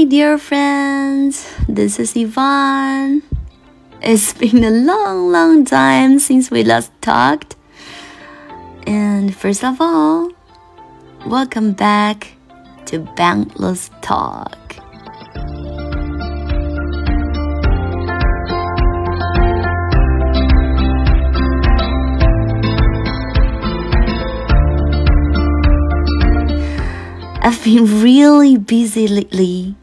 my dear friends. This is Yvonne. It's been a long, long time since we last talked. And first of all, welcome back to Boundless Talk. I've been really busy lately,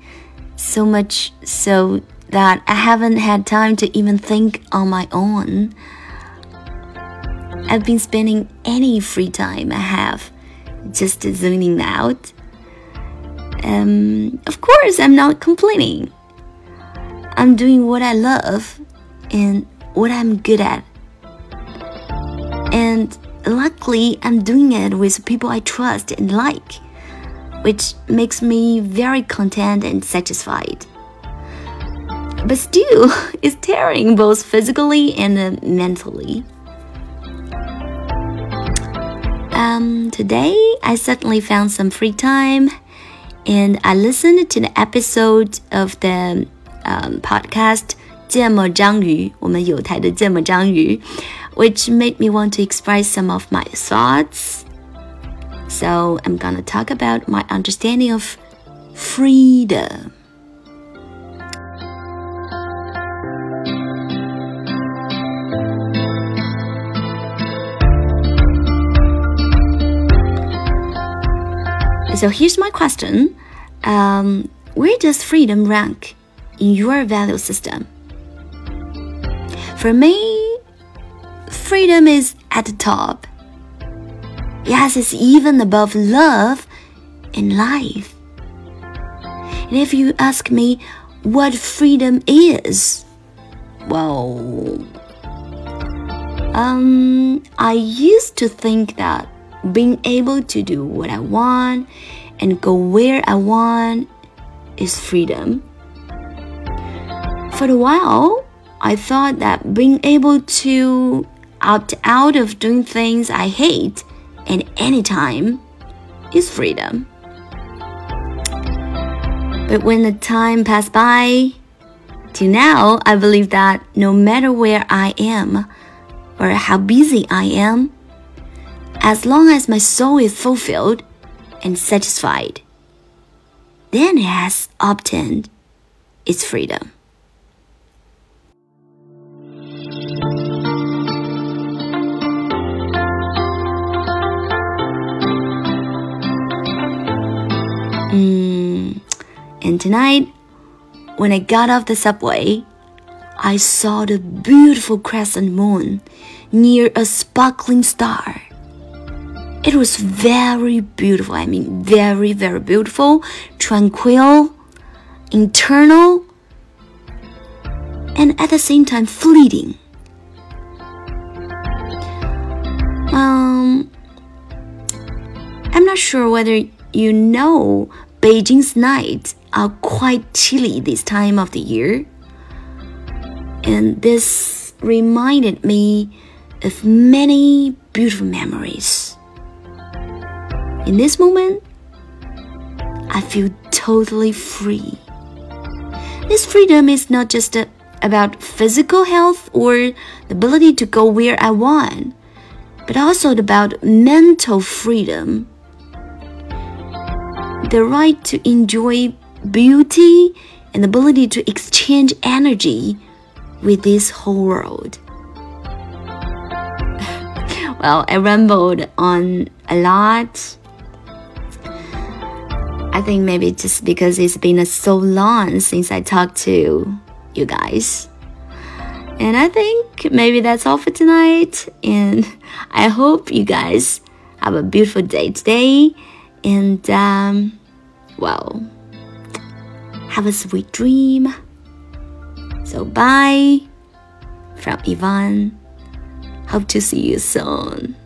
so much so that I haven't had time to even think on my own. I've been spending any free time I have just zoning out. Um, of course, I'm not complaining. I'm doing what I love and what I'm good at. And luckily, I'm doing it with people I trust and like which makes me very content and satisfied. But still, it's tiring both physically and uh, mentally. Um, today, I suddenly found some free time and I listened to the episode of the um, podcast 芥末章鱼，我们有台的芥末章鱼, which made me want to express some of my thoughts so I'm gonna talk about my understanding of freedom. So here's my question um, Where does freedom rank in your value system? For me, freedom is at the top Yes, it's even above love and life. And if you ask me what freedom is, well, um, I used to think that being able to do what I want and go where I want is freedom. For a while, I thought that being able to opt out of doing things I hate and anytime is freedom. But when the time passed by, to now, I believe that no matter where I am or how busy I am, as long as my soul is fulfilled and satisfied, then it has obtained its freedom. And tonight, when I got off the subway, I saw the beautiful crescent moon near a sparkling star. It was very beautiful. I mean, very, very beautiful, tranquil, internal, and at the same time fleeting. Um, I'm not sure whether you know Beijing's nights are quite chilly this time of the year. And this reminded me of many beautiful memories. In this moment, I feel totally free. This freedom is not just a, about physical health or the ability to go where I want, but also about mental freedom the right to enjoy beauty and ability to exchange energy with this whole world. well, I rambled on a lot. I think maybe just because it's been so long since I talked to you guys. And I think maybe that's all for tonight. And I hope you guys have a beautiful day today. And, um, well, have a sweet dream. So, bye from Yvonne. Hope to see you soon.